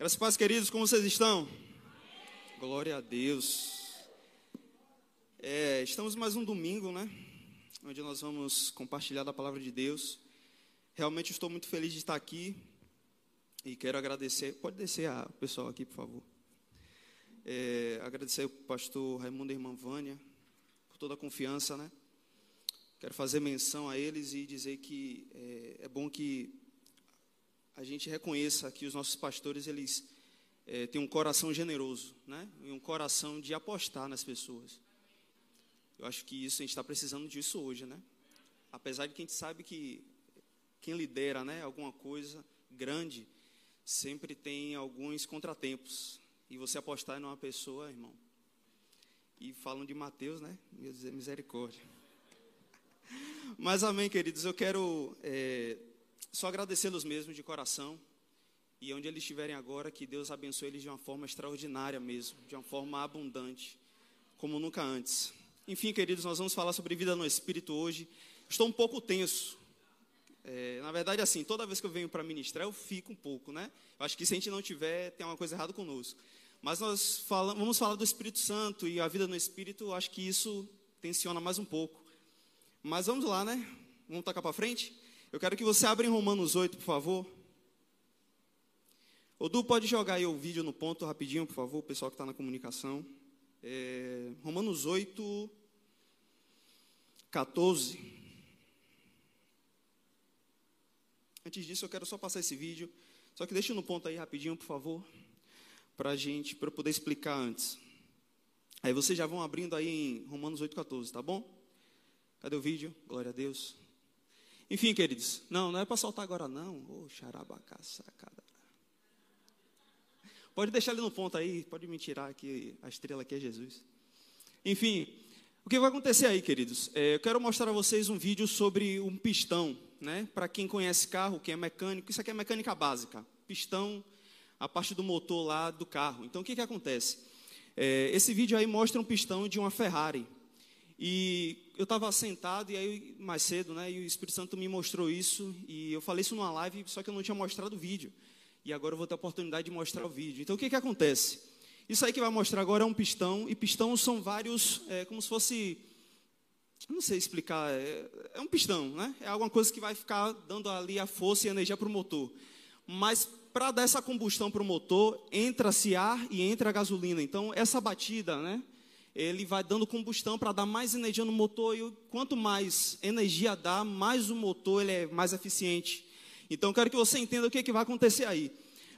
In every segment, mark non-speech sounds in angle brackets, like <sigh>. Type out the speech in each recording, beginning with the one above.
Graças Deus, queridos, como vocês estão? Glória a Deus. É, estamos mais um domingo, né? Onde nós vamos compartilhar da palavra de Deus. Realmente estou muito feliz de estar aqui e quero agradecer. Pode descer a pessoal aqui, por favor. É, agradecer ao pastor Raimundo e irmã Vânia por toda a confiança, né? Quero fazer menção a eles e dizer que é, é bom que a gente reconheça que os nossos pastores eles é, têm um coração generoso, né? E um coração de apostar nas pessoas. Eu acho que isso a gente está precisando disso hoje, né? Apesar de que a gente sabe que quem lidera, né, alguma coisa grande, sempre tem alguns contratempos. E você apostar numa pessoa, irmão. E falam de Mateus, né? Misericórdia. <laughs> Mas amém, queridos. Eu quero é, só agradecê-los mesmo de coração. E onde eles estiverem agora, que Deus abençoe eles de uma forma extraordinária mesmo, de uma forma abundante, como nunca antes. Enfim, queridos, nós vamos falar sobre vida no Espírito hoje. Estou um pouco tenso. É, na verdade, assim, toda vez que eu venho para ministrar, eu fico um pouco, né? Eu acho que se a gente não tiver, tem uma coisa errada conosco. Mas nós fala, vamos falar do Espírito Santo e a vida no Espírito, acho que isso tensiona mais um pouco. Mas vamos lá, né? Vamos tocar para frente? Eu quero que você abra em Romanos 8, por favor. Odu, pode jogar aí o vídeo no ponto rapidinho, por favor, o pessoal que está na comunicação. É, Romanos 8, 14. Antes disso, eu quero só passar esse vídeo. Só que deixa no ponto aí rapidinho, por favor, para gente, para eu poder explicar antes. Aí vocês já vão abrindo aí em Romanos 8,14, tá bom? Cadê o vídeo? Glória a Deus. Enfim, queridos, não, não é para soltar agora não. Ô, oh, sacada. Pode deixar ali no ponto aí, pode me tirar aqui, a estrela aqui é Jesus. Enfim, o que vai acontecer aí, queridos? É, eu quero mostrar a vocês um vídeo sobre um pistão, né? Para quem conhece carro, quem é mecânico, isso aqui é mecânica básica. Pistão, a parte do motor lá do carro. Então, o que que acontece? É, esse vídeo aí mostra um pistão de uma Ferrari. E eu estava sentado e aí mais cedo, né? E o Espírito Santo me mostrou isso e eu falei isso numa live, só que eu não tinha mostrado o vídeo. E agora eu vou ter a oportunidade de mostrar o vídeo. Então o que que acontece? Isso aí que vai mostrar agora é um pistão e pistões são vários, é, como se fosse, não sei explicar, é, é um pistão, né? É alguma coisa que vai ficar dando ali a força e a energia para o motor. Mas para dar essa combustão para o motor, entra-se ar e entra a gasolina. Então essa batida, né? Ele vai dando combustão para dar mais energia no motor e quanto mais energia dá, mais o motor ele é mais eficiente. Então, quero que você entenda o que, é que vai acontecer aí.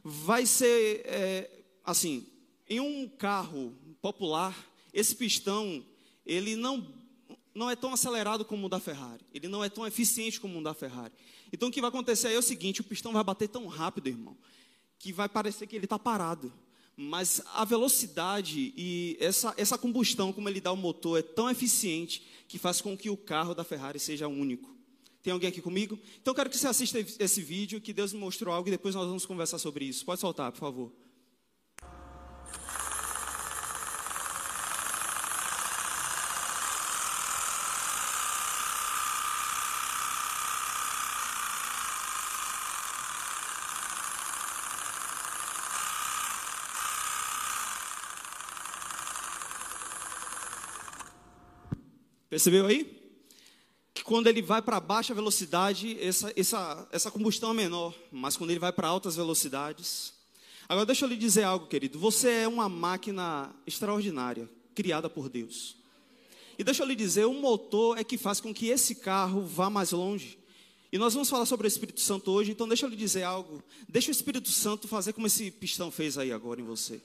Vai ser é, assim, em um carro popular, esse pistão ele não não é tão acelerado como o da Ferrari. Ele não é tão eficiente como o da Ferrari. Então, o que vai acontecer aí é o seguinte: o pistão vai bater tão rápido, irmão, que vai parecer que ele está parado mas a velocidade e essa, essa combustão, como ele dá o motor, é tão eficiente que faz com que o carro da Ferrari seja único. Tem alguém aqui comigo? Então quero que você assista esse vídeo, que Deus me mostrou algo e depois nós vamos conversar sobre isso. Pode soltar, por favor. Percebeu aí? Que quando ele vai para baixa velocidade, essa, essa, essa combustão é menor, mas quando ele vai para altas velocidades. Agora, deixa eu lhe dizer algo, querido. Você é uma máquina extraordinária, criada por Deus. E deixa eu lhe dizer, o motor é que faz com que esse carro vá mais longe. E nós vamos falar sobre o Espírito Santo hoje, então deixa eu lhe dizer algo. Deixa o Espírito Santo fazer como esse pistão fez aí agora em você.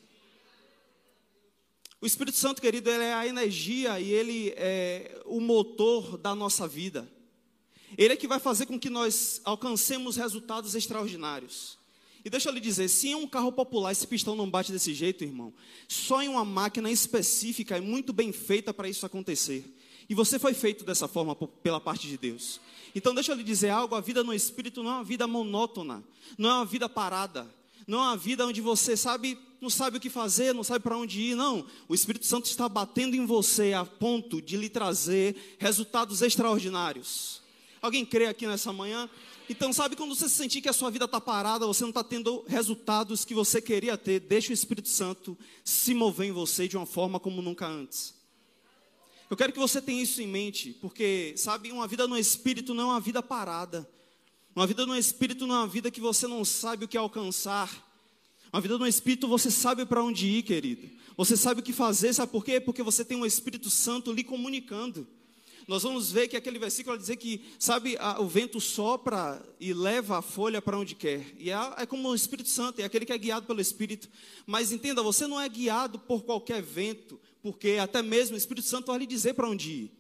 O Espírito Santo, querido, ele é a energia e ele é o motor da nossa vida. Ele é que vai fazer com que nós alcancemos resultados extraordinários. E deixa eu lhe dizer, se em um carro popular esse pistão não bate desse jeito, irmão, só em uma máquina específica é muito bem feita para isso acontecer. E você foi feito dessa forma pela parte de Deus. Então deixa eu lhe dizer algo, a vida no espírito não é uma vida monótona, não é uma vida parada, não é uma vida onde você sabe não sabe o que fazer, não sabe para onde ir. Não, o Espírito Santo está batendo em você a ponto de lhe trazer resultados extraordinários. Alguém crê aqui nessa manhã? Então, sabe quando você sentir que a sua vida está parada, você não está tendo resultados que você queria ter, deixa o Espírito Santo se mover em você de uma forma como nunca antes. Eu quero que você tenha isso em mente, porque, sabe, uma vida no Espírito não é uma vida parada. Uma vida no Espírito não é uma vida que você não sabe o que alcançar. Uma vida no Espírito você sabe para onde ir, querido. Você sabe o que fazer, sabe por quê? Porque você tem o um Espírito Santo lhe comunicando nós vamos ver que aquele versículo vai dizer que, sabe, a, o vento sopra e leva a folha para onde quer. E é, é como o Espírito Santo, é aquele que é guiado pelo Espírito. Mas entenda, você não é guiado por qualquer vento, porque até mesmo o Espírito Santo vai lhe dizer para onde ir.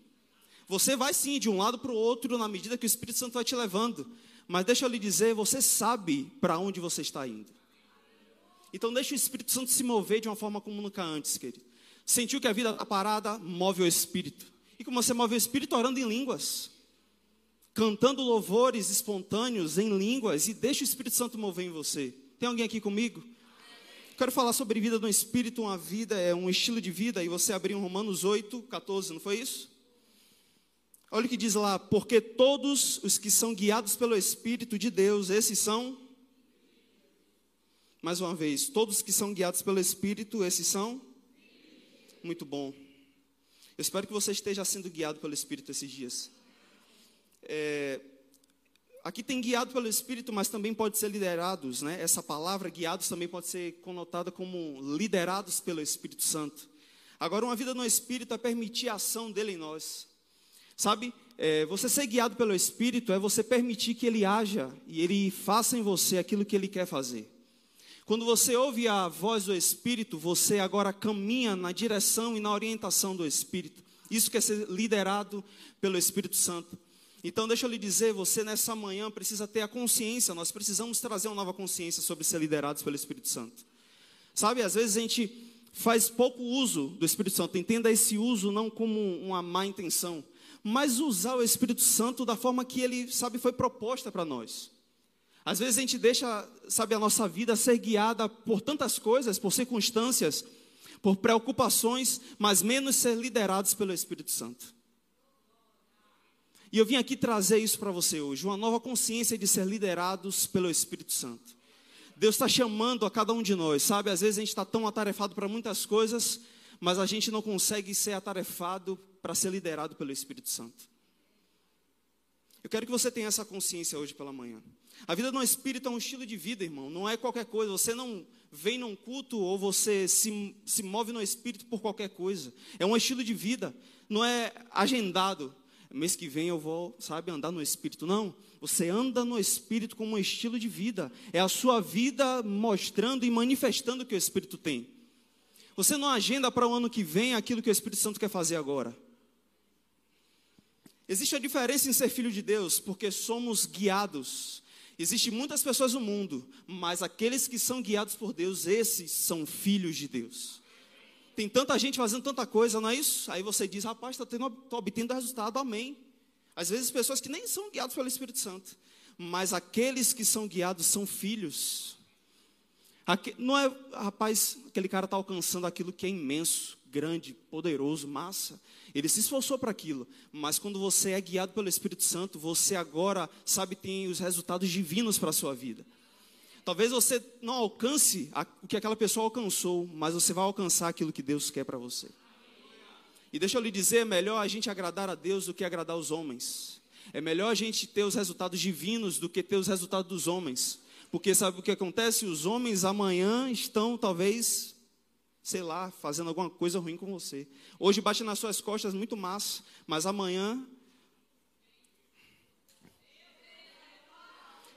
Você vai sim de um lado para o outro na medida que o Espírito Santo vai te levando. Mas deixa eu lhe dizer, você sabe para onde você está indo. Então deixa o Espírito Santo se mover de uma forma como nunca antes, querido. Sentiu que a vida está parada, move o Espírito. E como você move o espírito orando em línguas, cantando louvores espontâneos em línguas e deixa o Espírito Santo mover em você. Tem alguém aqui comigo? Quero falar sobre vida no espírito, uma vida é um estilo de vida e você abriu Romanos 8, 14, não foi isso? Olha o que diz lá, porque todos os que são guiados pelo Espírito de Deus, esses são mais uma vez, todos que são guiados pelo Espírito, esses são muito bom. Eu espero que você esteja sendo guiado pelo Espírito esses dias. É, aqui tem guiado pelo Espírito, mas também pode ser liderados, né? Essa palavra guiados também pode ser conotada como liderados pelo Espírito Santo. Agora, uma vida no Espírito é permitir a ação dele em nós. Sabe, é, você ser guiado pelo Espírito é você permitir que ele haja e ele faça em você aquilo que ele quer fazer. Quando você ouve a voz do Espírito, você agora caminha na direção e na orientação do Espírito. Isso quer ser liderado pelo Espírito Santo. Então, deixa eu lhe dizer, você nessa manhã precisa ter a consciência, nós precisamos trazer uma nova consciência sobre ser liderados pelo Espírito Santo. Sabe, às vezes a gente faz pouco uso do Espírito Santo, entenda esse uso não como uma má intenção, mas usar o Espírito Santo da forma que ele, sabe, foi proposta para nós. Às vezes a gente deixa, sabe, a nossa vida ser guiada por tantas coisas, por circunstâncias, por preocupações, mas menos ser liderados pelo Espírito Santo. E eu vim aqui trazer isso para você hoje, uma nova consciência de ser liderados pelo Espírito Santo. Deus está chamando a cada um de nós, sabe? Às vezes a gente está tão atarefado para muitas coisas, mas a gente não consegue ser atarefado para ser liderado pelo Espírito Santo. Eu quero que você tenha essa consciência hoje pela manhã. A vida no Espírito é um estilo de vida, irmão. Não é qualquer coisa. Você não vem num culto ou você se, se move no Espírito por qualquer coisa. É um estilo de vida. Não é agendado. Mês que vem eu vou, sabe, andar no Espírito. Não. Você anda no Espírito como um estilo de vida. É a sua vida mostrando e manifestando o que o Espírito tem. Você não agenda para o ano que vem aquilo que o Espírito Santo quer fazer agora. Existe a diferença em ser filho de Deus, porque somos guiados Existem muitas pessoas no mundo, mas aqueles que são guiados por Deus, esses são filhos de Deus. Tem tanta gente fazendo tanta coisa, não é isso? Aí você diz, rapaz, estou obtendo resultado, amém. Às vezes pessoas que nem são guiadas pelo Espírito Santo, mas aqueles que são guiados são filhos. Não é, rapaz, aquele cara está alcançando aquilo que é imenso, grande, poderoso, massa. Ele se esforçou para aquilo, mas quando você é guiado pelo Espírito Santo, você agora, sabe, tem os resultados divinos para a sua vida. Talvez você não alcance o que aquela pessoa alcançou, mas você vai alcançar aquilo que Deus quer para você. E deixa eu lhe dizer, é melhor a gente agradar a Deus do que agradar os homens. É melhor a gente ter os resultados divinos do que ter os resultados dos homens. Porque sabe o que acontece? Os homens amanhã estão talvez sei lá, fazendo alguma coisa ruim com você. Hoje bate nas suas costas muito massa, mas amanhã.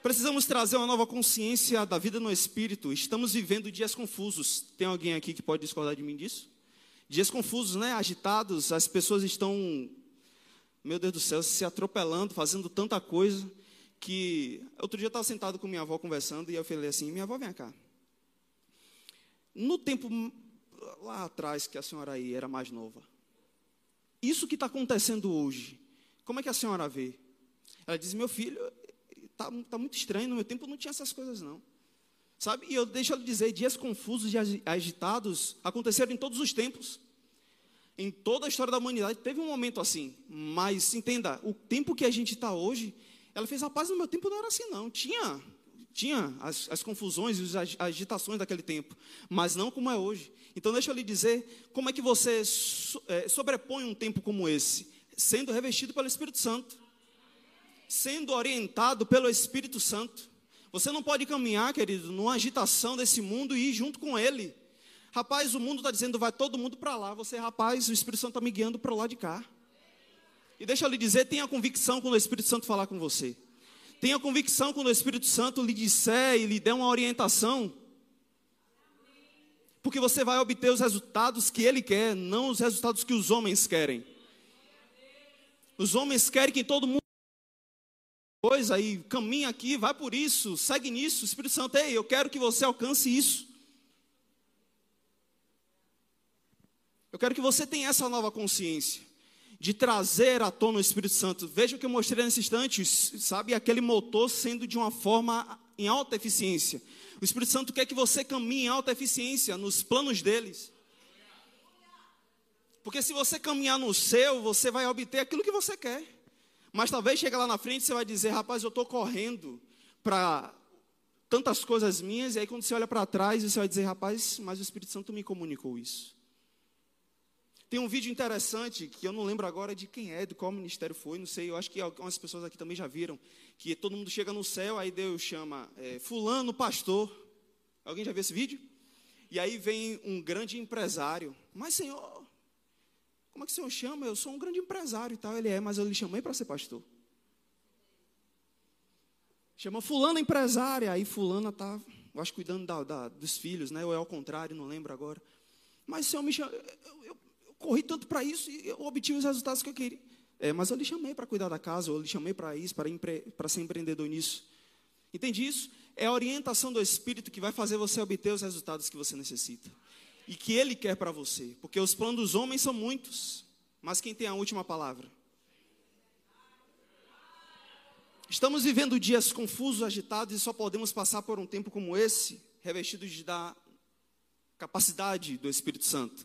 Precisamos trazer uma nova consciência da vida no espírito. Estamos vivendo dias confusos. Tem alguém aqui que pode discordar de mim disso? Dias confusos, né? Agitados, as pessoas estão, meu Deus do céu, se atropelando, fazendo tanta coisa que outro dia eu estava sentado com minha avó conversando e eu falei assim: "Minha avó, vem cá. No tempo lá atrás que a senhora aí era mais nova. Isso que está acontecendo hoje, como é que a senhora vê? Ela diz: Meu filho, está tá muito estranho, no meu tempo não tinha essas coisas não. Sabe? E eu deixo ela dizer: dias confusos e agitados aconteceram em todos os tempos. Em toda a história da humanidade teve um momento assim. Mas entenda, o tempo que a gente está hoje, ela fez, rapaz, no meu tempo não era assim, não. Tinha, tinha as, as confusões e as agitações daquele tempo, mas não como é hoje. Então, deixa eu lhe dizer como é que você é, sobrepõe um tempo como esse, sendo revestido pelo Espírito Santo, sendo orientado pelo Espírito Santo. Você não pode caminhar, querido, numa agitação desse mundo e ir junto com ele. Rapaz, o mundo está dizendo, vai todo mundo para lá. Você, rapaz, o Espírito Santo está me guiando para lado de cá. E deixa eu lhe dizer, tenha convicção quando o Espírito Santo falar com você. Tenha convicção quando o Espírito Santo lhe disser e lhe der uma orientação. Porque você vai obter os resultados que ele quer, não os resultados que os homens querem. Os homens querem que todo mundo coisa e caminha aqui, vai por isso, segue nisso. Espírito Santo, ei, eu quero que você alcance isso. Eu quero que você tenha essa nova consciência de trazer à tona o Espírito Santo. Veja o que eu mostrei nesse instante, sabe? Aquele motor sendo de uma forma em alta eficiência. O Espírito Santo quer que você caminhe em alta eficiência nos planos deles. Porque se você caminhar no seu, você vai obter aquilo que você quer. Mas talvez chegue lá na frente você vai dizer, rapaz, eu estou correndo para tantas coisas minhas, e aí quando você olha para trás, você vai dizer, rapaz, mas o Espírito Santo me comunicou isso. Tem um vídeo interessante, que eu não lembro agora de quem é, de qual ministério foi, não sei, eu acho que algumas pessoas aqui também já viram, que todo mundo chega no céu, aí Deus chama é, fulano pastor. Alguém já viu esse vídeo? E aí vem um grande empresário, mas Senhor, como é que o Senhor chama? Eu sou um grande empresário e tal, ele é, mas eu lhe chamei para ser pastor. Chama fulano empresária, aí fulana está, eu acho, cuidando da, da, dos filhos, né? ou é ao contrário, não lembro agora. Mas Senhor me chama, eu, eu, corri tanto para isso e eu obtive os resultados que eu queria. É, mas eu lhe chamei para cuidar da casa, eu lhe chamei para isso, para, empre, ser empreendedor nisso. Entende isso? É a orientação do Espírito que vai fazer você obter os resultados que você necessita. E que Ele quer para você. Porque os planos dos homens são muitos. Mas quem tem a última palavra? Estamos vivendo dias confusos, agitados, e só podemos passar por um tempo como esse, revestidos da capacidade do Espírito Santo.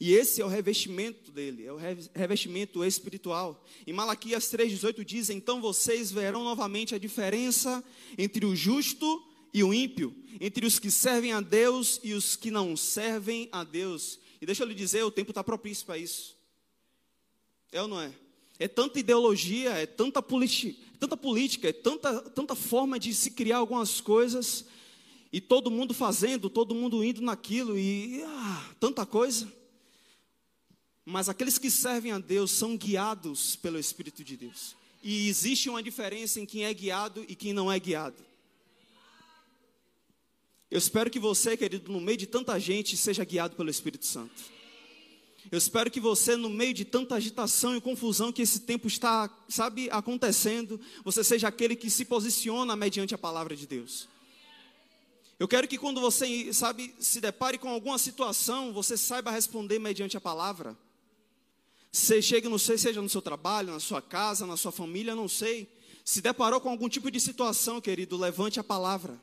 E esse é o revestimento dele, é o revestimento espiritual. Em Malaquias 3,18 diz: Então vocês verão novamente a diferença entre o justo e o ímpio, entre os que servem a Deus e os que não servem a Deus. E deixa eu lhe dizer: o tempo está propício para isso. É ou não é? É tanta ideologia, é tanta, tanta política, é tanta, tanta forma de se criar algumas coisas, e todo mundo fazendo, todo mundo indo naquilo, e ah, tanta coisa. Mas aqueles que servem a Deus são guiados pelo Espírito de Deus. E existe uma diferença em quem é guiado e quem não é guiado. Eu espero que você, querido, no meio de tanta gente, seja guiado pelo Espírito Santo. Eu espero que você, no meio de tanta agitação e confusão que esse tempo está, sabe, acontecendo, você seja aquele que se posiciona mediante a palavra de Deus. Eu quero que quando você, sabe, se depare com alguma situação, você saiba responder mediante a palavra. Você chega, não sei, seja no seu trabalho, na sua casa, na sua família, não sei. Se deparou com algum tipo de situação, querido, levante a palavra.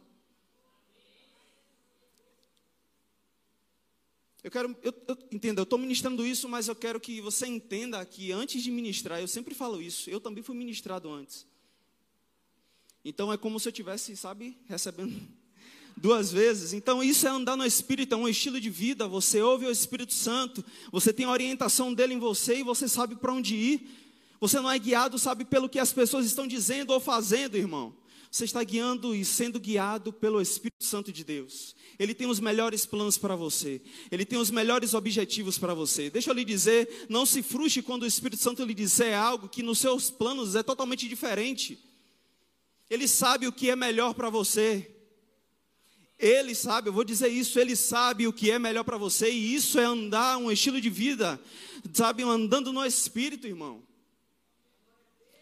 Eu quero, eu, eu entenda, eu estou ministrando isso, mas eu quero que você entenda que antes de ministrar, eu sempre falo isso, eu também fui ministrado antes. Então é como se eu tivesse, sabe, recebendo duas vezes. Então, isso é andar no Espírito, é um estilo de vida. Você ouve o Espírito Santo, você tem a orientação dele em você e você sabe para onde ir. Você não é guiado, sabe, pelo que as pessoas estão dizendo ou fazendo, irmão. Você está guiando e sendo guiado pelo Espírito Santo de Deus. Ele tem os melhores planos para você. Ele tem os melhores objetivos para você. Deixa eu lhe dizer, não se frustre quando o Espírito Santo lhe disser algo que nos seus planos é totalmente diferente. Ele sabe o que é melhor para você. Ele sabe, eu vou dizer isso, ele sabe o que é melhor para você, e isso é andar um estilo de vida, sabe, andando no Espírito, irmão.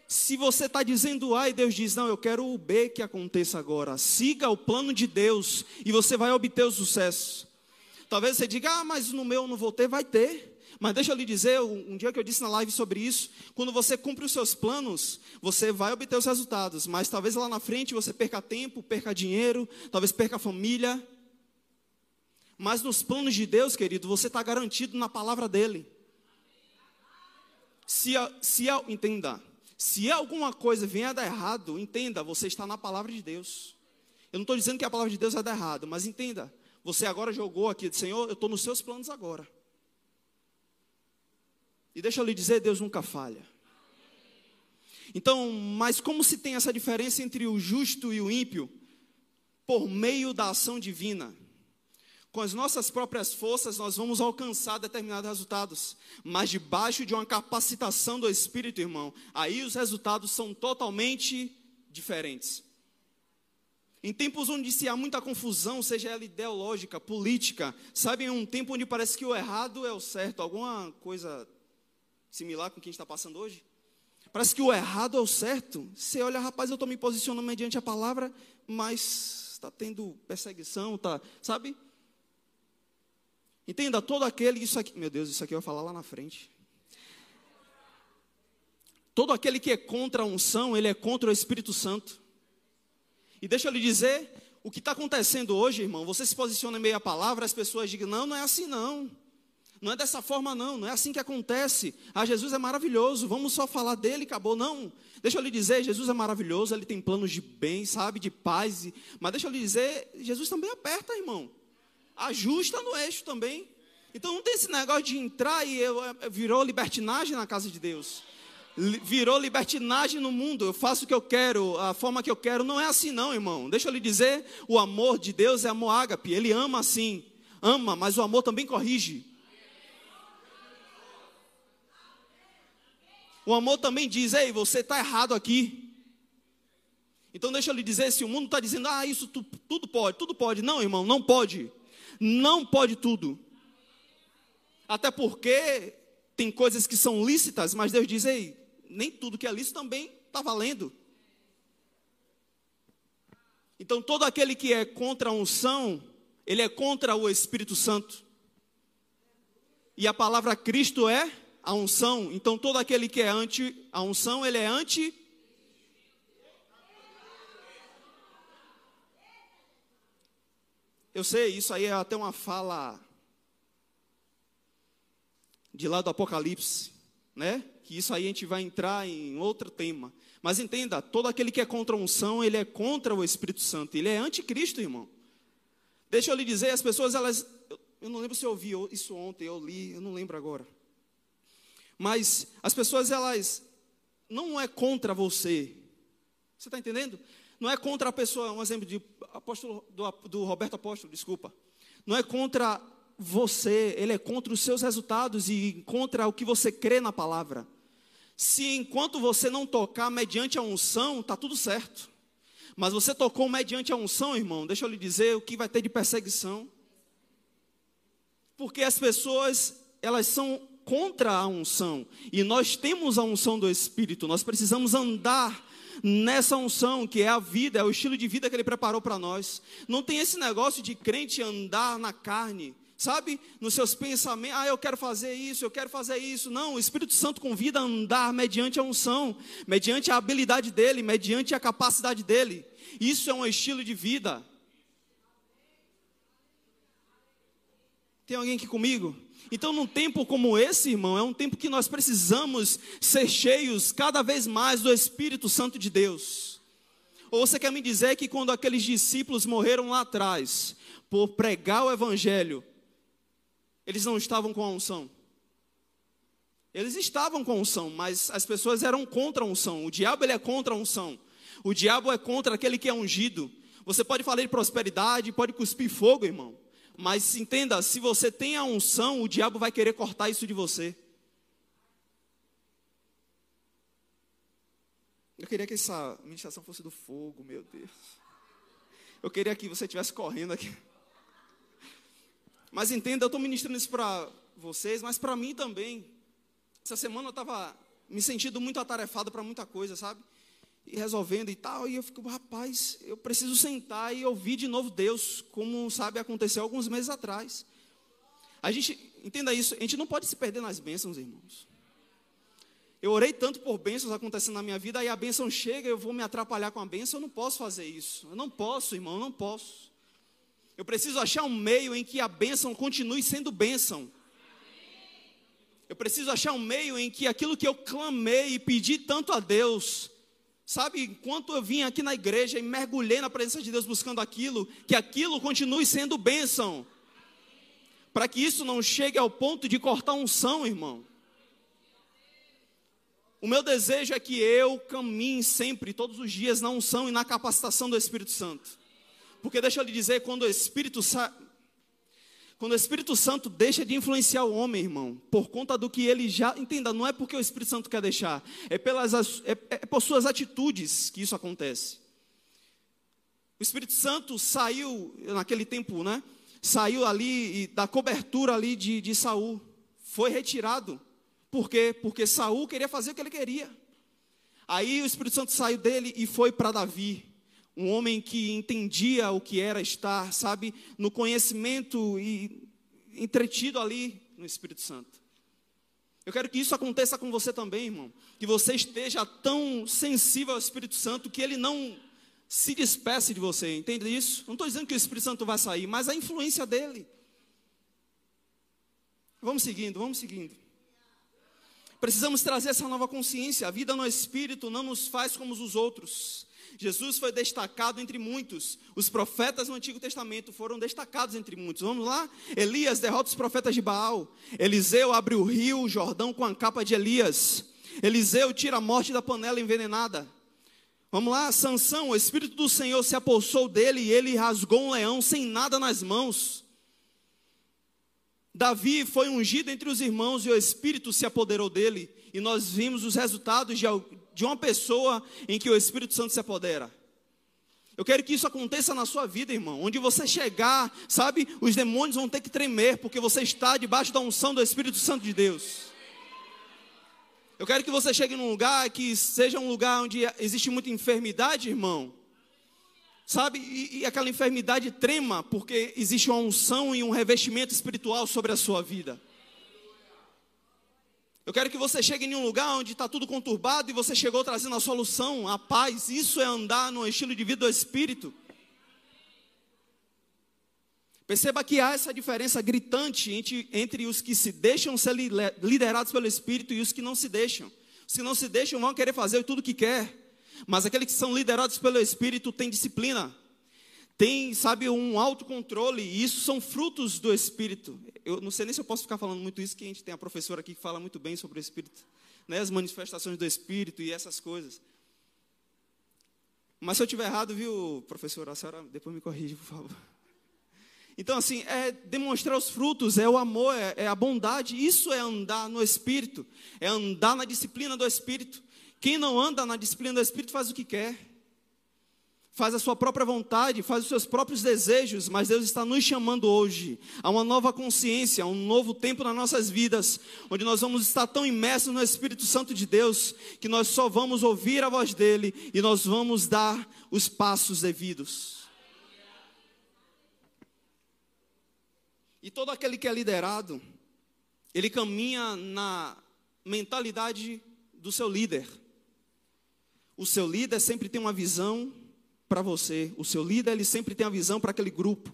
Se você está dizendo A e Deus diz, não, eu quero o B que aconteça agora, siga o plano de Deus e você vai obter o sucesso. Talvez você diga, ah, mas no meu não vou ter, vai ter. Mas deixa eu lhe dizer, um dia que eu disse na live sobre isso, quando você cumpre os seus planos, você vai obter os resultados, mas talvez lá na frente você perca tempo, perca dinheiro, talvez perca família. Mas nos planos de Deus, querido, você está garantido na palavra dele. Se, se entenda, se alguma coisa vier a dar errado, entenda, você está na palavra de Deus. Eu não estou dizendo que a palavra de Deus vai dar errado, mas entenda, você agora jogou aqui, Senhor, eu estou nos seus planos agora. E deixa eu lhe dizer, Deus nunca falha. Então, mas como se tem essa diferença entre o justo e o ímpio? Por meio da ação divina. Com as nossas próprias forças, nós vamos alcançar determinados resultados, mas debaixo de uma capacitação do Espírito, irmão, aí os resultados são totalmente diferentes. Em tempos onde se há muita confusão, seja ela ideológica, política, sabe, em um tempo onde parece que o errado é o certo, alguma coisa similar com o que a gente está passando hoje? Parece que o errado é o certo. Você olha, rapaz, eu estou me posicionando mediante a palavra, mas está tendo perseguição, tá, sabe? Entenda, todo aquele, isso aqui, meu Deus, isso aqui eu vou falar lá na frente. Todo aquele que é contra a unção, ele é contra o Espírito Santo. E deixa eu lhe dizer, o que está acontecendo hoje, irmão, você se posiciona em meio à palavra, as pessoas digam, não, não é assim não. Não é dessa forma, não, não é assim que acontece. Ah, Jesus é maravilhoso, vamos só falar dele, acabou. Não, deixa eu lhe dizer, Jesus é maravilhoso, ele tem planos de bem, sabe, de paz. Mas deixa eu lhe dizer, Jesus também aperta, irmão. Ajusta no eixo também. Então não tem esse negócio de entrar e eu, virou libertinagem na casa de Deus. Virou libertinagem no mundo, eu faço o que eu quero, a forma que eu quero. Não é assim, não, irmão. Deixa eu lhe dizer: o amor de Deus é amor ágape, ele ama assim, ama, mas o amor também corrige. O amor também diz: ei, você está errado aqui. Então deixa eu lhe dizer: se o mundo está dizendo, ah, isso tu, tudo pode, tudo pode. Não, irmão, não pode. Não pode tudo. Até porque tem coisas que são lícitas, mas Deus diz: ei, nem tudo que é lícito também está valendo. Então todo aquele que é contra a unção, ele é contra o Espírito Santo. E a palavra Cristo é a unção, então todo aquele que é anti a unção, ele é anti Eu sei, isso aí é até uma fala de lá do Apocalipse, né? Que isso aí a gente vai entrar em outro tema. Mas entenda, todo aquele que é contra a unção, ele é contra o Espírito Santo, ele é anticristo, irmão. Deixa eu lhe dizer, as pessoas elas eu não lembro se eu ouvi isso ontem, eu li, eu não lembro agora. Mas as pessoas, elas, não é contra você. Você está entendendo? Não é contra a pessoa, um exemplo de apóstolo, do, do Roberto Apóstolo, desculpa. Não é contra você, ele é contra os seus resultados e contra o que você crê na palavra. Se enquanto você não tocar mediante a unção, está tudo certo. Mas você tocou mediante a unção, irmão, deixa eu lhe dizer o que vai ter de perseguição. Porque as pessoas, elas são contra a unção. E nós temos a unção do Espírito, nós precisamos andar nessa unção, que é a vida, é o estilo de vida que Ele preparou para nós. Não tem esse negócio de crente andar na carne, sabe? Nos seus pensamentos, ah, eu quero fazer isso, eu quero fazer isso. Não, o Espírito Santo convida a andar mediante a unção, mediante a habilidade dele, mediante a capacidade dele. Isso é um estilo de vida. Tem alguém aqui comigo? Então, num tempo como esse, irmão, é um tempo que nós precisamos ser cheios cada vez mais do Espírito Santo de Deus. Ou você quer me dizer que quando aqueles discípulos morreram lá atrás, por pregar o Evangelho, eles não estavam com a unção? Eles estavam com a unção, mas as pessoas eram contra a unção. O diabo ele é contra a unção. O diabo é contra aquele que é ungido. Você pode falar de prosperidade, pode cuspir fogo, irmão. Mas entenda, se você tem a unção, o diabo vai querer cortar isso de você. Eu queria que essa ministração fosse do fogo, meu Deus. Eu queria que você estivesse correndo aqui. Mas entenda, eu estou ministrando isso para vocês, mas para mim também. Essa semana eu estava me sentindo muito atarefado para muita coisa, sabe? E resolvendo e tal. E eu fico, rapaz, eu preciso sentar e ouvir de novo Deus, como sabe aconteceu alguns meses atrás. A gente, entenda isso, a gente não pode se perder nas bênçãos, irmãos. Eu orei tanto por bênçãos acontecendo na minha vida, aí a bênção chega, eu vou me atrapalhar com a bênção, eu não posso fazer isso. Eu não posso, irmão, eu não posso. Eu preciso achar um meio em que a bênção continue sendo bênção. Eu preciso achar um meio em que aquilo que eu clamei e pedi tanto a Deus, sabe, enquanto eu vim aqui na igreja e mergulhei na presença de Deus buscando aquilo, que aquilo continue sendo bênção. Para que isso não chegue ao ponto de cortar unção, irmão. O meu desejo é que eu caminhe sempre, todos os dias, na unção e na capacitação do Espírito Santo. Porque deixa eu lhe dizer, quando o Espírito quando o Espírito Santo deixa de influenciar o homem, irmão, por conta do que ele já. Entenda, não é porque o Espírito Santo quer deixar, é, pelas, é, é por suas atitudes que isso acontece. O Espírito Santo saiu, naquele tempo, né? Saiu ali da cobertura ali de, de Saul. Foi retirado. Por quê? Porque Saul queria fazer o que ele queria. Aí o Espírito Santo saiu dele e foi para Davi, um homem que entendia o que era estar, sabe, no conhecimento e entretido ali no Espírito Santo. Eu quero que isso aconteça com você também, irmão. Que você esteja tão sensível ao Espírito Santo que ele não se despeça de você, entende isso? Não estou dizendo que o Espírito Santo vai sair, mas a influência dele. Vamos seguindo, vamos seguindo. Precisamos trazer essa nova consciência. A vida no Espírito não nos faz como os outros. Jesus foi destacado entre muitos. Os profetas no Antigo Testamento foram destacados entre muitos. Vamos lá? Elias derrota os profetas de Baal. Eliseu abre o rio Jordão com a capa de Elias. Eliseu tira a morte da panela envenenada. Vamos lá, Sansão, o Espírito do Senhor se apossou dele e ele rasgou um leão sem nada nas mãos. Davi foi ungido entre os irmãos e o Espírito se apoderou dele. E nós vimos os resultados de, de uma pessoa em que o Espírito Santo se apodera. Eu quero que isso aconteça na sua vida, irmão. Onde você chegar, sabe, os demônios vão ter que tremer, porque você está debaixo da unção do Espírito Santo de Deus. Eu quero que você chegue num lugar que seja um lugar onde existe muita enfermidade, irmão sabe? E, e, aquela enfermidade trema, porque existe uma unção e um revestimento espiritual sobre a sua vida. Eu quero que você chegue em um lugar onde está tudo conturbado e você chegou trazendo a solução, a paz. Isso é andar no estilo de vida do Espírito. Perceba que há essa diferença gritante entre, entre os que se deixam ser liderados pelo Espírito e os que não se deixam. Os que não se deixam vão querer fazer tudo o que quer. Mas aqueles que são liderados pelo Espírito têm disciplina, têm, sabe, um autocontrole, e isso são frutos do Espírito. Eu não sei nem se eu posso ficar falando muito isso, que a gente tem a professora aqui que fala muito bem sobre o Espírito, né, as manifestações do Espírito e essas coisas. Mas se eu estiver errado, viu, professora, a senhora depois me corrige, por favor. Então, assim, é demonstrar os frutos, é o amor, é, é, a bondade, isso é andar no Espírito, é andar na disciplina do Espírito. Quem não anda na disciplina do Espírito faz o que quer, faz a sua própria vontade, faz os seus próprios desejos, mas Deus está nos chamando hoje a uma nova consciência, a um novo tempo nas nossas vidas, onde nós vamos estar tão imersos no Espírito Santo de Deus, que nós só vamos ouvir a voz dEle e nós vamos dar os passos devidos. E todo aquele que é liderado, ele caminha na mentalidade do seu líder. O seu líder sempre tem uma visão para você. O seu líder, ele sempre tem a visão para aquele grupo.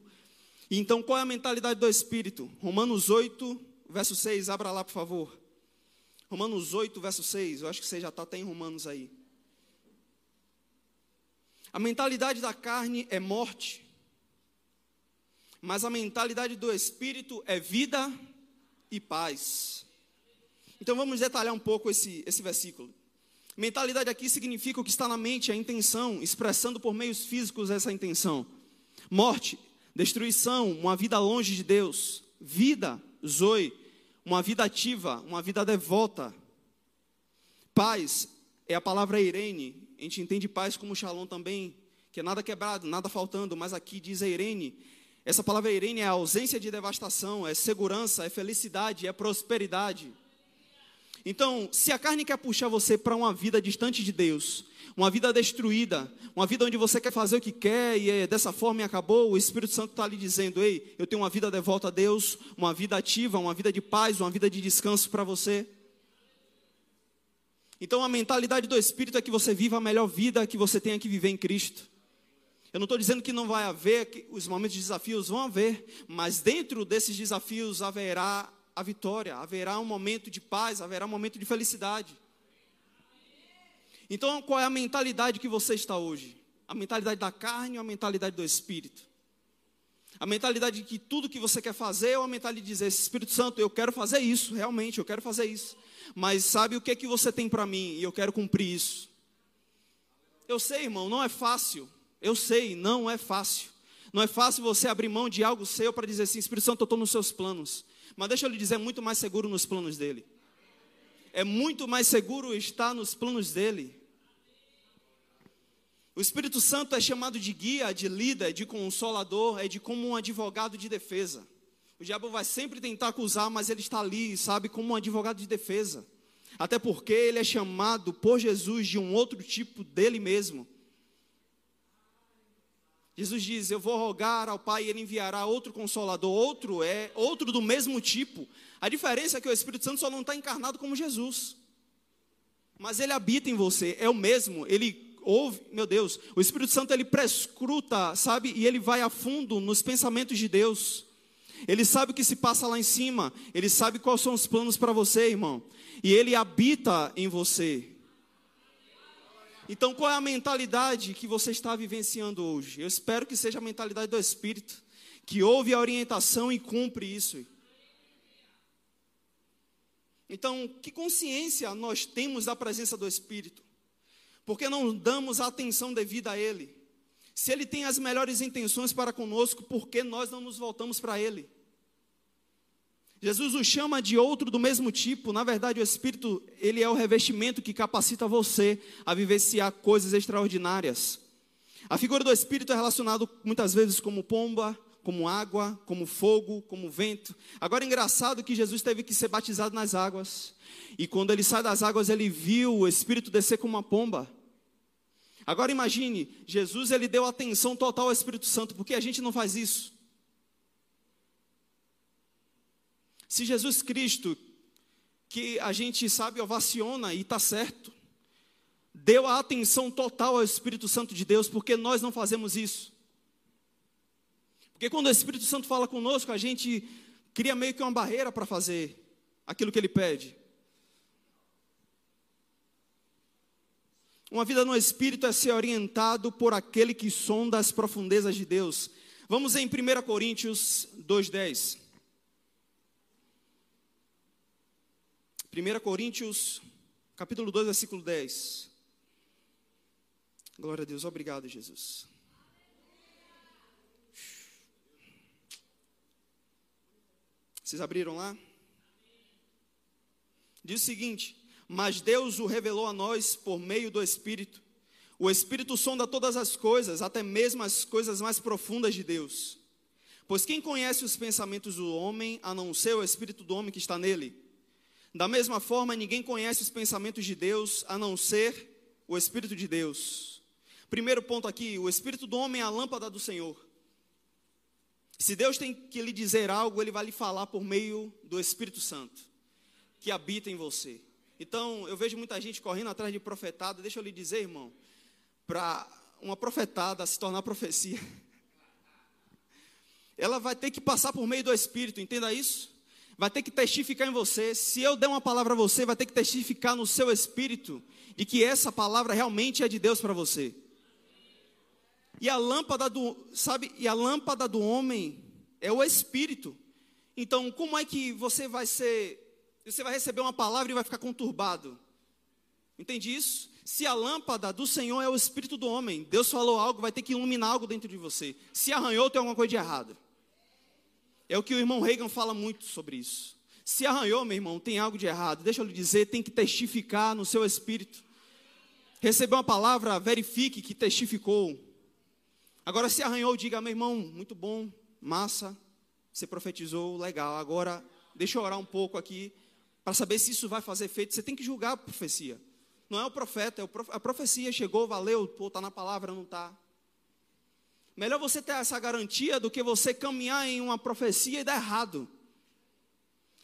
Então, qual é a mentalidade do Espírito? Romanos 8, verso 6, abra lá, por favor. Romanos 8, verso 6, eu acho que você já está até em Romanos aí. A mentalidade da carne é morte, mas a mentalidade do Espírito é vida e paz. Então vamos detalhar um pouco esse, esse versículo. Mentalidade aqui significa o que está na mente, a intenção, expressando por meios físicos essa intenção. Morte, destruição, uma vida longe de Deus. Vida, zoe, uma vida ativa, uma vida devota. Paz é a palavra Irene. A gente entende paz como shalom também, que é nada quebrado, nada faltando, mas aqui diz Irene. Essa palavra Irene é a ausência de devastação, é segurança, é felicidade, é prosperidade. Então, se a carne quer puxar você para uma vida distante de Deus, uma vida destruída, uma vida onde você quer fazer o que quer e é dessa forma e acabou, o Espírito Santo está lhe dizendo: Ei, eu tenho uma vida devota a Deus, uma vida ativa, uma vida de paz, uma vida de descanso para você. Então, a mentalidade do Espírito é que você viva a melhor vida que você tenha que viver em Cristo. Eu não estou dizendo que não vai haver, que os momentos de desafios vão haver, mas dentro desses desafios haverá a vitória, haverá um momento de paz, haverá um momento de felicidade. Então, qual é a mentalidade que você está hoje? A mentalidade da carne ou a mentalidade do espírito? A mentalidade de que tudo que você quer fazer ou a mentalidade de dizer, Espírito Santo, eu quero fazer isso, realmente, eu quero fazer isso. Mas sabe o que é que você tem para mim e eu quero cumprir isso? Eu sei, irmão, não é fácil. Eu sei, não é fácil. Não é fácil você abrir mão de algo seu para dizer assim, Espírito Santo, eu estou nos seus planos. Mas deixa eu lhe dizer, é muito mais seguro nos planos dele. É muito mais seguro estar nos planos dele. O Espírito Santo é chamado de guia, de líder, de consolador, é de como um advogado de defesa. O diabo vai sempre tentar acusar, mas ele está ali, sabe, como um advogado de defesa. Até porque ele é chamado por Jesus de um outro tipo dele mesmo. Jesus diz: Eu vou rogar ao Pai e ele enviará outro consolador, outro é, outro do mesmo tipo. A diferença é que o Espírito Santo só não está encarnado como Jesus. Mas ele habita em você, é o mesmo, ele ouve, meu Deus, o Espírito Santo ele prescruta, sabe, e ele vai a fundo nos pensamentos de Deus. Ele sabe o que se passa lá em cima, ele sabe quais são os planos para você, irmão, e ele habita em você. Então, qual é a mentalidade que você está vivenciando hoje? Eu espero que seja a mentalidade do Espírito, que ouve a orientação e cumpre isso. Então, que consciência nós temos da presença do Espírito? porque não damos a atenção devida a Ele. Se Ele tem as melhores intenções para conosco, por que nós não nos voltamos para Ele? Jesus o chama de outro do mesmo tipo. Na verdade, o Espírito, ele é o revestimento que capacita você a vivenciar coisas extraordinárias. A figura do Espírito é relacionada muitas vezes como pomba, como água, como fogo, como vento. Agora, é engraçado que Jesus teve que ser batizado nas águas. E quando ele sai das águas, ele viu o Espírito descer como uma pomba. Agora imagine, Jesus ele deu atenção total ao Espírito Santo, porque a gente não faz isso. Se Jesus Cristo, que a gente sabe ovaciona e está certo, deu a atenção total ao Espírito Santo de Deus, porque nós não fazemos isso. Porque quando o Espírito Santo fala conosco, a gente cria meio que uma barreira para fazer aquilo que ele pede. Uma vida no Espírito é ser orientado por aquele que sonda as profundezas de Deus. Vamos em 1 Coríntios 2,10. 1 Coríntios, capítulo 2, versículo 10. Glória a Deus, obrigado, Jesus. Vocês abriram lá? Diz o seguinte: mas Deus o revelou a nós por meio do Espírito. O Espírito sonda todas as coisas, até mesmo as coisas mais profundas de Deus. Pois quem conhece os pensamentos do homem, a não ser o Espírito do homem que está nele? Da mesma forma, ninguém conhece os pensamentos de Deus, a não ser o Espírito de Deus. Primeiro ponto aqui: o Espírito do homem é a lâmpada do Senhor. Se Deus tem que lhe dizer algo, ele vai lhe falar por meio do Espírito Santo, que habita em você. Então, eu vejo muita gente correndo atrás de profetada. Deixa eu lhe dizer, irmão, para uma profetada se tornar profecia, <laughs> ela vai ter que passar por meio do Espírito, entenda isso? Vai ter que testificar em você. Se eu der uma palavra a você, vai ter que testificar no seu espírito de que essa palavra realmente é de Deus para você. E a lâmpada do, sabe, e a lâmpada do homem é o espírito. Então, como é que você vai ser você vai receber uma palavra e vai ficar conturbado. Entende isso? Se a lâmpada do Senhor é o espírito do homem, Deus falou algo, vai ter que iluminar algo dentro de você. Se arranhou, tem alguma coisa de errado. É o que o irmão Reagan fala muito sobre isso. Se arranhou, meu irmão, tem algo de errado. Deixa eu lhe dizer, tem que testificar no seu espírito. Recebeu uma palavra, verifique que testificou. Agora, se arranhou, diga, meu irmão, muito bom, massa, você profetizou, legal. Agora, deixa eu orar um pouco aqui para saber se isso vai fazer efeito, você tem que julgar a profecia. Não é o profeta, é a profecia chegou, valeu, está na palavra, não está. Melhor você ter essa garantia do que você caminhar em uma profecia e dar errado.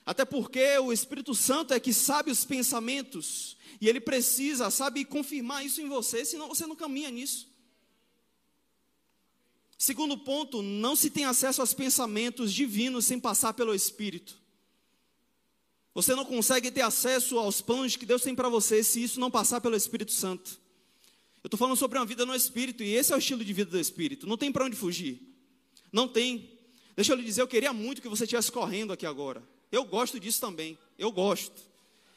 Até porque o Espírito Santo é que sabe os pensamentos e ele precisa, sabe, confirmar isso em você, senão você não caminha nisso. Segundo ponto, não se tem acesso aos pensamentos divinos sem passar pelo Espírito. Você não consegue ter acesso aos planos que Deus tem para você se isso não passar pelo Espírito Santo. Eu estou falando sobre uma vida no Espírito e esse é o estilo de vida do Espírito. Não tem para onde fugir. Não tem. Deixa eu lhe dizer, eu queria muito que você estivesse correndo aqui agora. Eu gosto disso também. Eu gosto.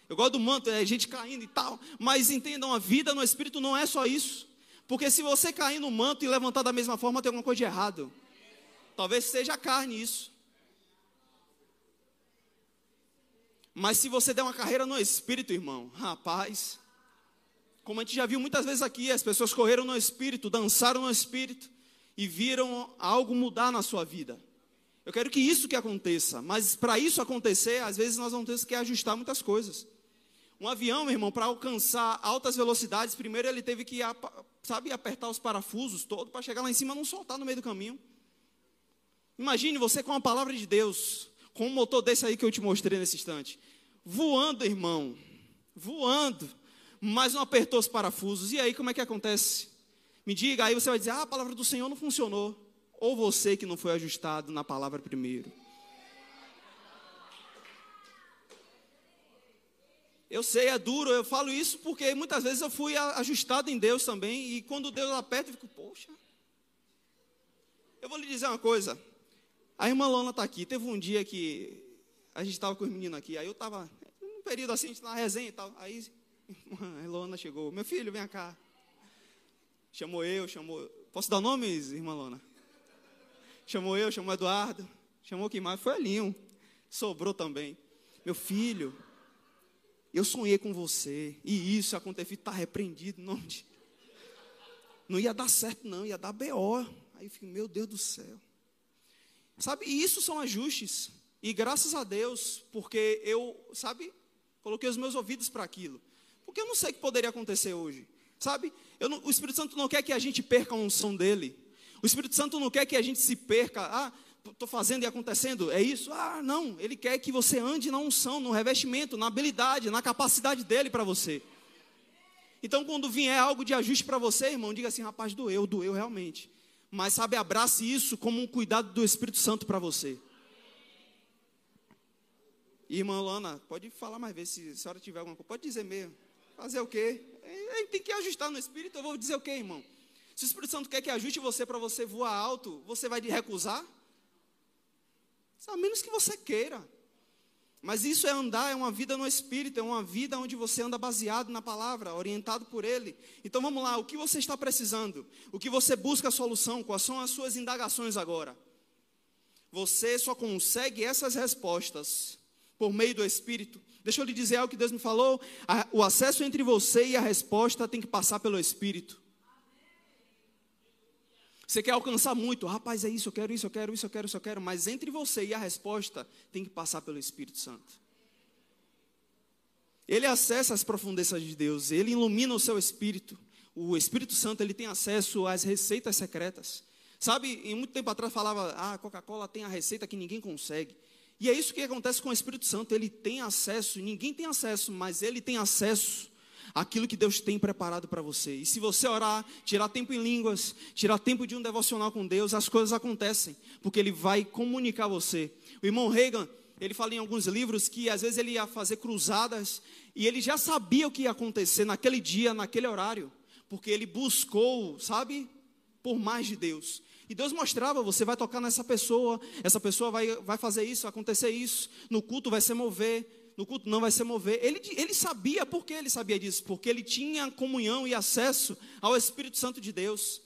Eu gosto do manto, é gente caindo e tal. Mas entendam, a vida no Espírito não é só isso. Porque se você cair no manto e levantar da mesma forma, tem alguma coisa de errado. Talvez seja a carne isso. Mas se você der uma carreira no Espírito, irmão, rapaz, como a gente já viu muitas vezes aqui, as pessoas correram no Espírito, dançaram no Espírito e viram algo mudar na sua vida. Eu quero que isso que aconteça, mas para isso acontecer, às vezes nós vamos ter que ajustar muitas coisas. Um avião, meu irmão, para alcançar altas velocidades, primeiro ele teve que, sabe, apertar os parafusos todos para chegar lá em cima e não soltar no meio do caminho. Imagine você com a palavra de Deus, com um motor desse aí que eu te mostrei nesse instante, voando, irmão, voando, mas não apertou os parafusos. E aí como é que acontece? Me diga, aí você vai dizer: "Ah, a palavra do Senhor não funcionou". Ou você que não foi ajustado na palavra primeiro. Eu sei, é duro, eu falo isso porque muitas vezes eu fui ajustado em Deus também, e quando Deus aperta, eu fico, poxa. Eu vou lhe dizer uma coisa, a irmã Lona está aqui. Teve um dia que a gente estava com os meninos aqui. Aí eu estava, num período assim, na resenha e tal. Aí <laughs> a Lona chegou. Meu filho, vem cá. Chamou eu, chamou. Posso dar nomes, irmã Lona? Chamou eu, chamou Eduardo. Chamou quem mais? Foi a Linho. Sobrou também. Meu filho, eu sonhei com você. E isso aconteceu. Está repreendido. Não, <laughs> não ia dar certo, não. Ia dar B.O. Aí eu fiquei, meu Deus do céu. Sabe, e isso são ajustes. E graças a Deus, porque eu, sabe, coloquei os meus ouvidos para aquilo. Porque eu não sei o que poderia acontecer hoje. Sabe, não, o Espírito Santo não quer que a gente perca a unção dele. O Espírito Santo não quer que a gente se perca. Ah, estou fazendo e acontecendo, é isso? Ah, não. Ele quer que você ande na unção, no revestimento, na habilidade, na capacidade dele para você. Então, quando vier algo de ajuste para você, irmão, diga assim: rapaz, doeu, doeu realmente mas sabe, abrace isso como um cuidado do Espírito Santo para você. Irmã Lana, pode falar mais vezes se a senhora tiver alguma coisa. Pode dizer mesmo. Fazer o quê? A gente tem que ajustar no Espírito. Eu vou dizer o quê, irmão? Se o Espírito Santo quer que ajuste você para você voar alto, você vai recusar? A menos que você queira. Mas isso é andar, é uma vida no Espírito, é uma vida onde você anda baseado na palavra, orientado por Ele. Então vamos lá, o que você está precisando? O que você busca a solução? Quais são as suas indagações agora? Você só consegue essas respostas por meio do Espírito. Deixa eu lhe dizer algo que Deus me falou: o acesso entre você e a resposta tem que passar pelo Espírito. Você quer alcançar muito, rapaz, é isso, eu quero isso, eu quero isso, eu quero isso, eu quero, mas entre você e a resposta tem que passar pelo Espírito Santo. Ele acessa as profundezas de Deus, ele ilumina o seu espírito. O Espírito Santo ele tem acesso às receitas secretas. Sabe, em muito tempo atrás falava, ah, a Coca-Cola tem a receita que ninguém consegue. E é isso que acontece com o Espírito Santo, ele tem acesso, ninguém tem acesso, mas ele tem acesso aquilo que Deus tem preparado para você. E se você orar, tirar tempo em línguas, tirar tempo de um devocional com Deus, as coisas acontecem, porque Ele vai comunicar você. O irmão Reagan, ele fala em alguns livros que às vezes ele ia fazer cruzadas e ele já sabia o que ia acontecer naquele dia, naquele horário, porque ele buscou, sabe, por mais de Deus. E Deus mostrava: você vai tocar nessa pessoa, essa pessoa vai, vai fazer isso, acontecer isso, no culto vai se mover no culto não vai se mover. Ele, ele sabia, por que ele sabia disso? Porque ele tinha comunhão e acesso ao Espírito Santo de Deus.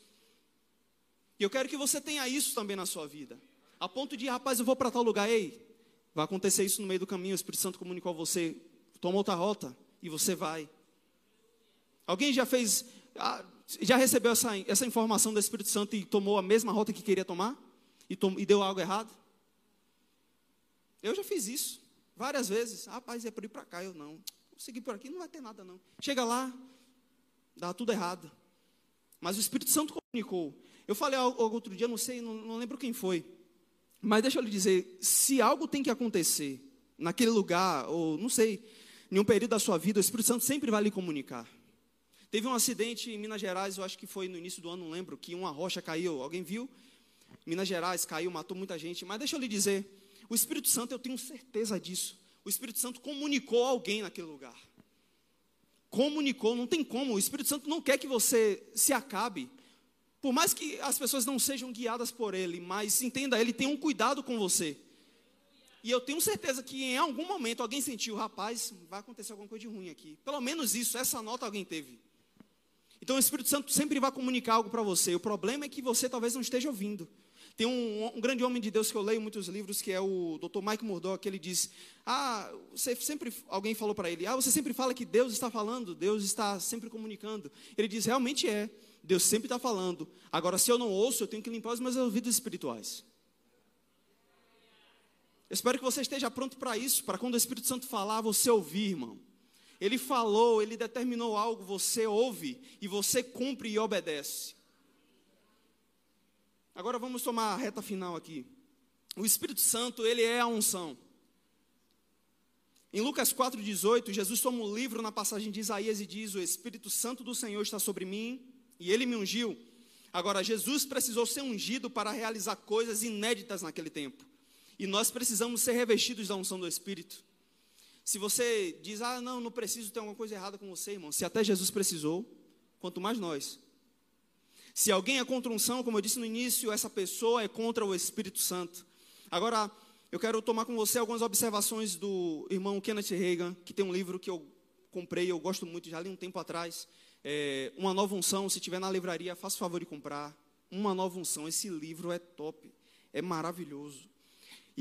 E eu quero que você tenha isso também na sua vida. A ponto de, rapaz, eu vou para tal lugar, ei, vai acontecer isso no meio do caminho, o Espírito Santo comunicou a você, toma outra rota e você vai. Alguém já fez, ah, já recebeu essa, essa informação do Espírito Santo e tomou a mesma rota que queria tomar? E, tom, e deu algo errado? Eu já fiz isso. Várias vezes, rapaz, é por ir para cá, eu não. Vou seguir por aqui, não vai ter nada não. Chega lá, dá tudo errado. Mas o Espírito Santo comunicou. Eu falei algo outro dia, não sei, não, não lembro quem foi. Mas deixa eu lhe dizer, se algo tem que acontecer naquele lugar, ou não sei, em um período da sua vida, o Espírito Santo sempre vai lhe comunicar. Teve um acidente em Minas Gerais, eu acho que foi no início do ano, não lembro, que uma rocha caiu. Alguém viu? Minas Gerais caiu, matou muita gente. Mas deixa eu lhe dizer, o Espírito Santo, eu tenho certeza disso. O Espírito Santo comunicou alguém naquele lugar. Comunicou, não tem como. O Espírito Santo não quer que você se acabe. Por mais que as pessoas não sejam guiadas por ele, mas entenda, ele tem um cuidado com você. E eu tenho certeza que em algum momento alguém sentiu, rapaz, vai acontecer alguma coisa de ruim aqui. Pelo menos isso, essa nota alguém teve. Então o Espírito Santo sempre vai comunicar algo para você. O problema é que você talvez não esteja ouvindo. Tem um, um, grande homem de Deus que eu leio muitos livros, que é o Dr. Mike Murdock, ele diz: Ah, você sempre, alguém falou para ele, ah, você sempre fala que Deus está falando, Deus está sempre comunicando. Ele diz: realmente é, Deus sempre está falando. Agora, se eu não ouço, eu tenho que limpar os meus ouvidos espirituais. Eu espero que você esteja pronto para isso, para quando o Espírito Santo falar, você ouvir, irmão. Ele falou, ele determinou algo, você ouve e você cumpre e obedece. Agora vamos tomar a reta final aqui. O Espírito Santo, ele é a unção. Em Lucas 4,18, Jesus toma um livro na passagem de Isaías e diz: O Espírito Santo do Senhor está sobre mim e ele me ungiu. Agora, Jesus precisou ser ungido para realizar coisas inéditas naquele tempo. E nós precisamos ser revestidos da unção do Espírito. Se você diz, ah, não, não preciso ter alguma coisa errada com você, irmão. Se até Jesus precisou, quanto mais nós. Se alguém é contra unção, como eu disse no início, essa pessoa é contra o Espírito Santo. Agora, eu quero tomar com você algumas observações do irmão Kenneth Reagan, que tem um livro que eu comprei, eu gosto muito, já li um tempo atrás. É, uma nova unção, se tiver na livraria, faça o favor de comprar. Uma nova unção, esse livro é top, é maravilhoso.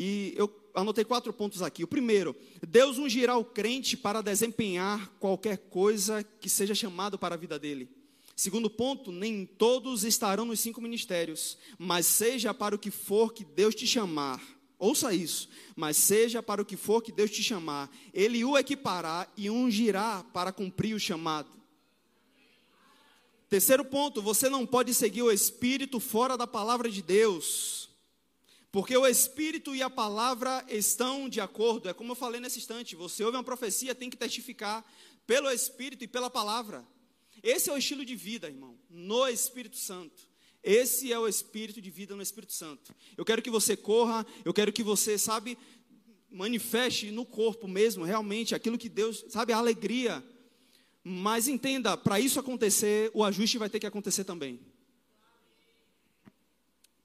E eu anotei quatro pontos aqui. O primeiro, Deus ungirá o crente para desempenhar qualquer coisa que seja chamado para a vida dele. Segundo ponto, nem todos estarão nos cinco ministérios, mas seja para o que for que Deus te chamar. Ouça isso, mas seja para o que for que Deus te chamar, Ele o equipará e ungirá para cumprir o chamado. Terceiro ponto, você não pode seguir o Espírito fora da palavra de Deus. Porque o Espírito e a palavra estão de acordo. É como eu falei nesse instante: você ouve uma profecia, tem que testificar pelo Espírito e pela palavra. Esse é o estilo de vida, irmão, no Espírito Santo. Esse é o espírito de vida no Espírito Santo. Eu quero que você corra, eu quero que você, sabe, manifeste no corpo mesmo, realmente, aquilo que Deus, sabe, a alegria. Mas entenda, para isso acontecer, o ajuste vai ter que acontecer também.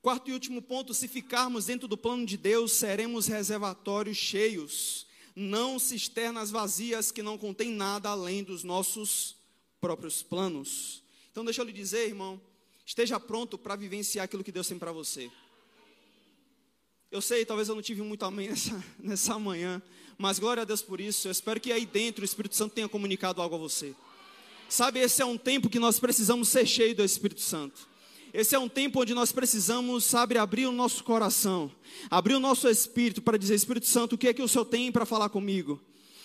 Quarto e último ponto: se ficarmos dentro do plano de Deus, seremos reservatórios cheios, não cisternas vazias que não contêm nada além dos nossos próprios planos. Então, deixa eu lhe dizer, irmão, esteja pronto para vivenciar aquilo que Deus tem para você. Eu sei, talvez eu não tive muito amém nessa, <laughs> nessa manhã, mas glória a Deus por isso. Eu espero que aí dentro o Espírito Santo tenha comunicado algo a você. Sabe, esse é um tempo que nós precisamos ser cheios do Espírito Santo. Esse é um tempo onde nós precisamos, sabe, abrir o nosso coração, abrir o nosso espírito para dizer: Espírito Santo, o que é que o Senhor tem para falar comigo?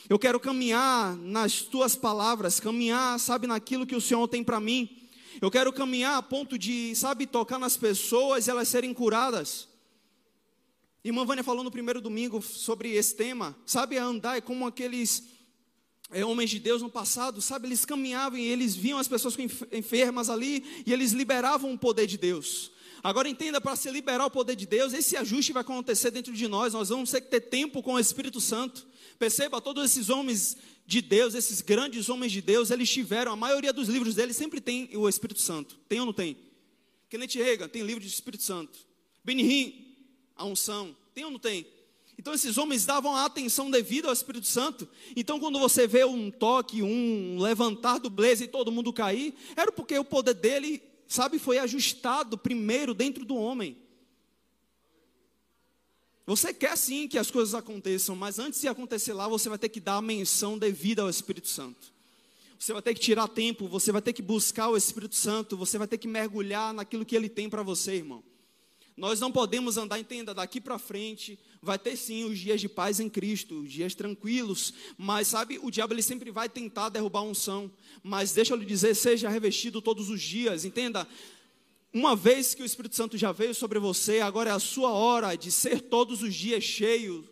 Eu quero caminhar nas tuas palavras, caminhar, sabe, naquilo que o Senhor tem para mim. Eu quero caminhar a ponto de, sabe, tocar nas pessoas e elas serem curadas. Irmã Vânia falou no primeiro domingo sobre esse tema, sabe, andar é como aqueles é, homens de Deus no passado, sabe, eles caminhavam e eles viam as pessoas enfermas ali e eles liberavam o poder de Deus. Agora entenda, para se liberar o poder de Deus, esse ajuste vai acontecer dentro de nós, nós vamos ter que ter tempo com o Espírito Santo. Perceba, todos esses homens de Deus, esses grandes homens de Deus, eles tiveram, a maioria dos livros deles sempre tem o Espírito Santo. Tem ou não tem? Kenneth Reagan tem livro de Espírito Santo. Benny a unção. Tem ou não tem? Então esses homens davam a atenção devida ao Espírito Santo. Então quando você vê um toque, um levantar do blaze e todo mundo cair, era porque o poder dele, sabe, foi ajustado primeiro dentro do homem. Você quer sim que as coisas aconteçam, mas antes de acontecer lá, você vai ter que dar a menção devida ao Espírito Santo. Você vai ter que tirar tempo, você vai ter que buscar o Espírito Santo, você vai ter que mergulhar naquilo que ele tem para você, irmão. Nós não podemos andar, entenda, daqui para frente, vai ter sim os dias de paz em Cristo, os dias tranquilos, mas sabe, o diabo ele sempre vai tentar derrubar a unção, mas deixa eu lhe dizer, seja revestido todos os dias, entenda, uma vez que o Espírito Santo já veio sobre você, agora é a sua hora de ser todos os dias cheio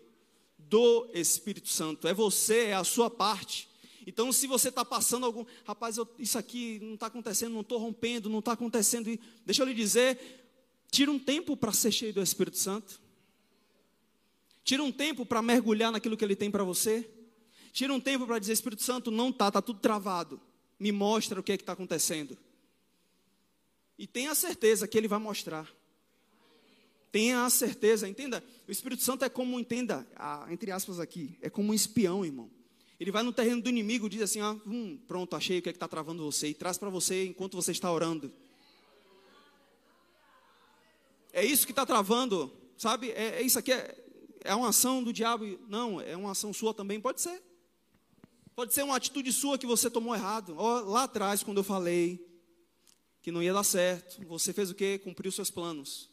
do Espírito Santo, é você, é a sua parte. Então, se você está passando algum, rapaz, eu, isso aqui não está acontecendo, não estou rompendo, não está acontecendo, deixa eu lhe dizer, Tira um tempo para ser cheio do Espírito Santo. Tira um tempo para mergulhar naquilo que Ele tem para você. Tira um tempo para dizer: Espírito Santo, não tá, tá tudo travado. Me mostra o que é que está acontecendo. E tenha a certeza que Ele vai mostrar. Tenha a certeza, entenda. O Espírito Santo é como, entenda, entre aspas aqui, é como um espião, irmão. Ele vai no terreno do inimigo, diz assim: ah, hum, pronto, achei o que é está travando você, e traz para você enquanto você está orando. É isso que está travando, sabe? É, é isso aqui, é, é uma ação do diabo? Não, é uma ação sua também, pode ser. Pode ser uma atitude sua que você tomou errado. lá atrás, quando eu falei que não ia dar certo, você fez o quê? Cumpriu seus planos.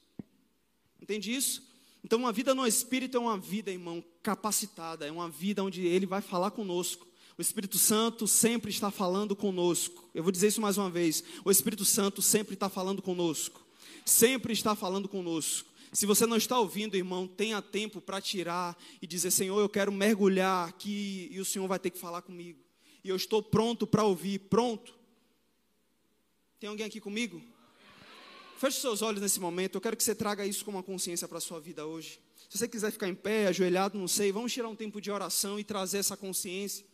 Entende isso? Então, uma vida no Espírito é uma vida, irmão, capacitada, é uma vida onde Ele vai falar conosco. O Espírito Santo sempre está falando conosco. Eu vou dizer isso mais uma vez. O Espírito Santo sempre está falando conosco. Sempre está falando conosco. Se você não está ouvindo, irmão, tenha tempo para tirar e dizer: Senhor, eu quero mergulhar aqui e o Senhor vai ter que falar comigo. E eu estou pronto para ouvir. Pronto? Tem alguém aqui comigo? Feche seus olhos nesse momento. Eu quero que você traga isso como uma consciência para a sua vida hoje. Se você quiser ficar em pé, ajoelhado, não sei, vamos tirar um tempo de oração e trazer essa consciência.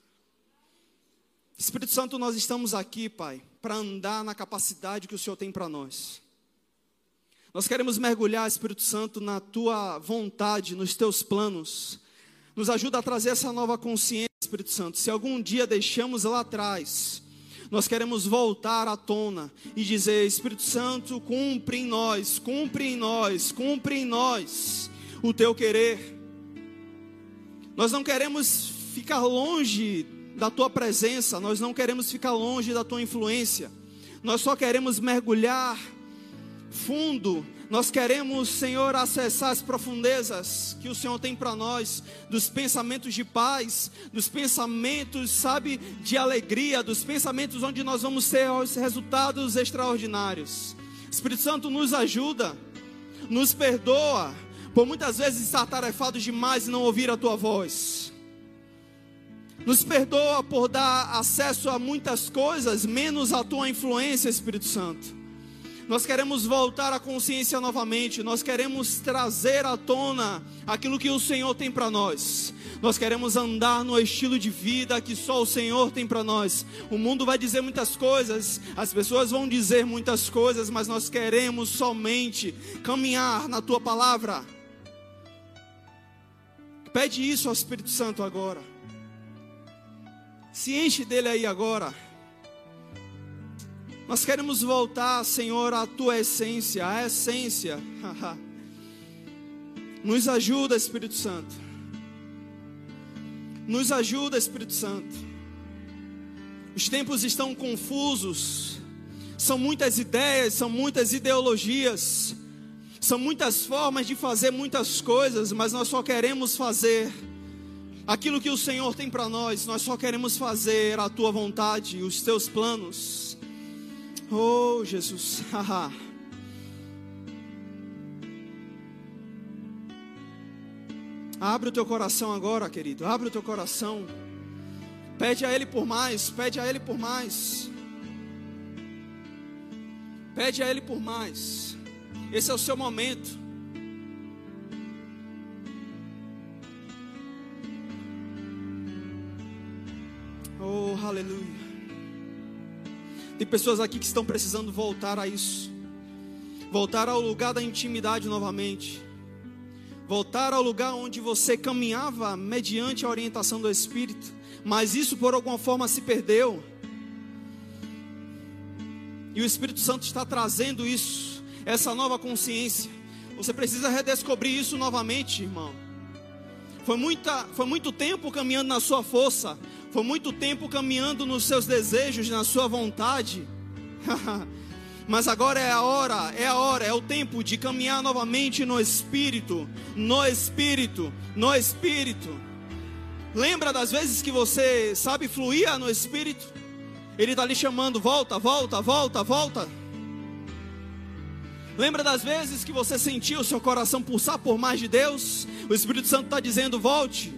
Espírito Santo, nós estamos aqui, Pai, para andar na capacidade que o Senhor tem para nós. Nós queremos mergulhar, Espírito Santo, na tua vontade, nos teus planos. Nos ajuda a trazer essa nova consciência, Espírito Santo. Se algum dia deixamos lá atrás, nós queremos voltar à tona e dizer: Espírito Santo, cumpre em nós, cumpre em nós, cumpre em nós o teu querer. Nós não queremos ficar longe da tua presença, nós não queremos ficar longe da tua influência, nós só queremos mergulhar fundo. Nós queremos, Senhor, acessar as profundezas que o Senhor tem para nós, dos pensamentos de paz, dos pensamentos, sabe, de alegria, dos pensamentos onde nós vamos ter os resultados extraordinários. Espírito Santo nos ajuda, nos perdoa, por muitas vezes estar tarefados demais e não ouvir a tua voz. Nos perdoa por dar acesso a muitas coisas, menos a tua influência, Espírito Santo. Nós queremos voltar à consciência novamente. Nós queremos trazer à tona aquilo que o Senhor tem para nós. Nós queremos andar no estilo de vida que só o Senhor tem para nós. O mundo vai dizer muitas coisas, as pessoas vão dizer muitas coisas, mas nós queremos somente caminhar na tua palavra. Pede isso ao Espírito Santo agora. Se enche dele aí agora. Nós queremos voltar, Senhor, à tua essência, à essência. <laughs> Nos ajuda, Espírito Santo. Nos ajuda, Espírito Santo. Os tempos estão confusos. São muitas ideias, são muitas ideologias. São muitas formas de fazer muitas coisas, mas nós só queremos fazer aquilo que o Senhor tem para nós. Nós só queremos fazer a tua vontade, os teus planos. Oh, Jesus. <laughs> Abre o teu coração agora, querido. Abre o teu coração. Pede a Ele por mais. Pede a Ele por mais. Pede a Ele por mais. Esse é o seu momento. Oh, aleluia. Tem pessoas aqui que estão precisando voltar a isso. Voltar ao lugar da intimidade novamente. Voltar ao lugar onde você caminhava mediante a orientação do Espírito, mas isso por alguma forma se perdeu. E o Espírito Santo está trazendo isso, essa nova consciência. Você precisa redescobrir isso novamente, irmão. Foi, muita, foi muito tempo caminhando na sua força, foi muito tempo caminhando nos seus desejos, na sua vontade. <laughs> Mas agora é a hora, é a hora, é o tempo de caminhar novamente no Espírito, no Espírito, no Espírito. Lembra das vezes que você sabe fluir no Espírito? Ele está lhe chamando, volta, volta, volta, volta. Lembra das vezes que você sentiu o seu coração pulsar por mais de Deus? O Espírito Santo está dizendo: volte,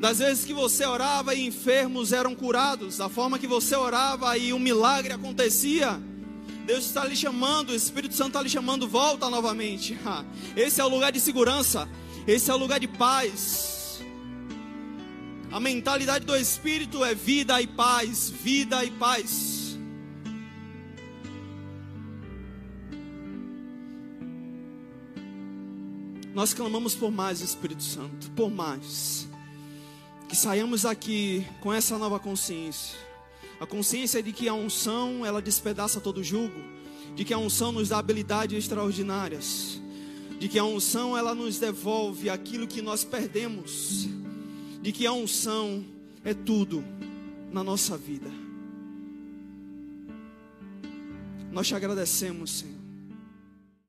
Das vezes que você orava e enfermos eram curados, da forma que você orava e um milagre acontecia. Deus está lhe chamando, o Espírito Santo está lhe chamando, volta novamente. <laughs> Esse é o lugar de segurança, esse é o lugar de paz. A mentalidade do Espírito é vida e paz, vida e paz. Nós clamamos por mais, Espírito Santo, por mais. Que saiamos aqui com essa nova consciência. A consciência de que a unção, ela despedaça todo jugo. De que a unção nos dá habilidades extraordinárias. De que a unção, ela nos devolve aquilo que nós perdemos. De que a unção é tudo na nossa vida. Nós te agradecemos, Senhor.